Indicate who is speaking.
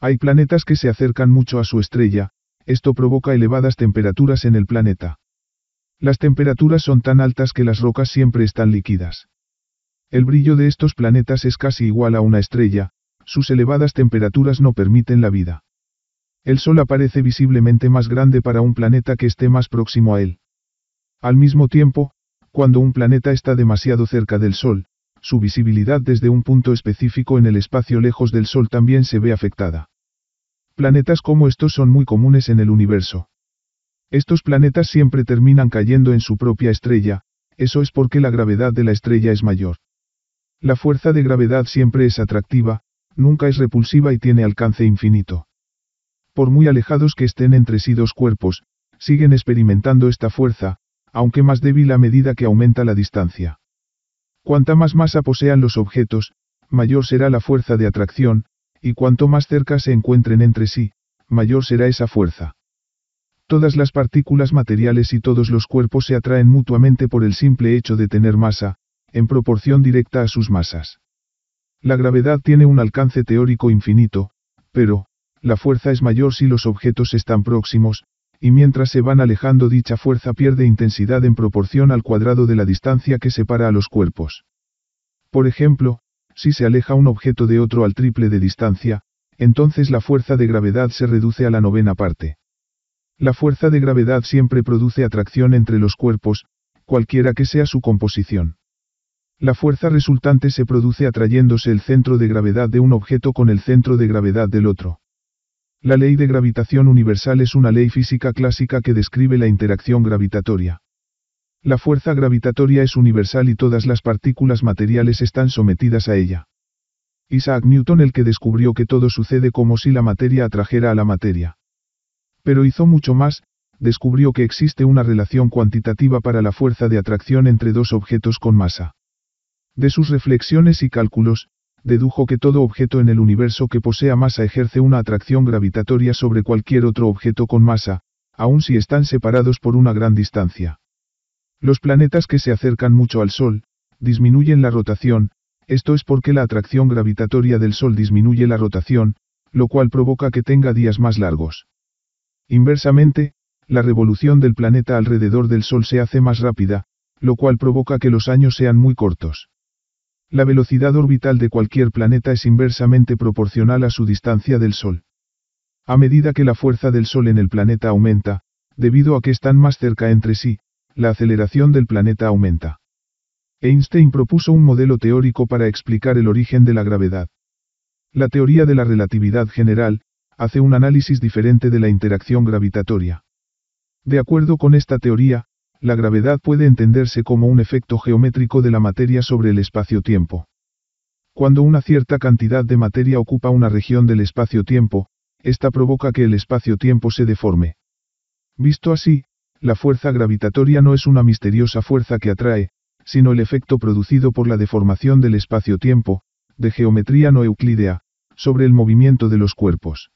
Speaker 1: Hay planetas que se acercan mucho a su estrella, esto provoca elevadas temperaturas en el planeta. Las temperaturas son tan altas que las rocas siempre están líquidas. El brillo de estos planetas es casi igual a una estrella, sus elevadas temperaturas no permiten la vida. El Sol aparece visiblemente más grande para un planeta que esté más próximo a él. Al mismo tiempo, cuando un planeta está demasiado cerca del Sol, su visibilidad desde un punto específico en el espacio lejos del Sol también se ve afectada. Planetas como estos son muy comunes en el universo. Estos planetas siempre terminan cayendo en su propia estrella, eso es porque la gravedad de la estrella es mayor. La fuerza de gravedad siempre es atractiva, nunca es repulsiva y tiene alcance infinito. Por muy alejados que estén entre sí dos cuerpos, siguen experimentando esta fuerza, aunque más débil a medida que aumenta la distancia. Cuanta más masa posean los objetos, mayor será la fuerza de atracción, y cuanto más cerca se encuentren entre sí, mayor será esa fuerza. Todas las partículas materiales y todos los cuerpos se atraen mutuamente por el simple hecho de tener masa, en proporción directa a sus masas. La gravedad tiene un alcance teórico infinito, pero, la fuerza es mayor si los objetos están próximos, y mientras se van alejando dicha fuerza pierde intensidad en proporción al cuadrado de la distancia que separa a los cuerpos. Por ejemplo, si se aleja un objeto de otro al triple de distancia, entonces la fuerza de gravedad se reduce a la novena parte. La fuerza de gravedad siempre produce atracción entre los cuerpos, cualquiera que sea su composición. La fuerza resultante se produce atrayéndose el centro de gravedad de un objeto con el centro de gravedad del otro. La ley de gravitación universal es una ley física clásica que describe la interacción gravitatoria. La fuerza gravitatoria es universal y todas las partículas materiales están sometidas a ella. Isaac Newton el que descubrió que todo sucede como si la materia atrajera a la materia. Pero hizo mucho más, descubrió que existe una relación cuantitativa para la fuerza de atracción entre dos objetos con masa. De sus reflexiones y cálculos, dedujo que todo objeto en el universo que posea masa ejerce una atracción gravitatoria sobre cualquier otro objeto con masa, aun si están separados por una gran distancia. Los planetas que se acercan mucho al Sol, disminuyen la rotación, esto es porque la atracción gravitatoria del Sol disminuye la rotación, lo cual provoca que tenga días más largos. Inversamente, la revolución del planeta alrededor del Sol se hace más rápida, lo cual provoca que los años sean muy cortos. La velocidad orbital de cualquier planeta es inversamente proporcional a su distancia del Sol. A medida que la fuerza del Sol en el planeta aumenta, debido a que están más cerca entre sí, la aceleración del planeta aumenta. Einstein propuso un modelo teórico para explicar el origen de la gravedad. La teoría de la relatividad general, hace un análisis diferente de la interacción gravitatoria. De acuerdo con esta teoría, la gravedad puede entenderse como un efecto geométrico de la materia sobre el espacio-tiempo. Cuando una cierta cantidad de materia ocupa una región del espacio-tiempo, esta provoca que el espacio-tiempo se deforme. Visto así, la fuerza gravitatoria no es una misteriosa fuerza que atrae, sino el efecto producido por la deformación del espacio-tiempo, de geometría no euclídea, sobre el movimiento de los cuerpos.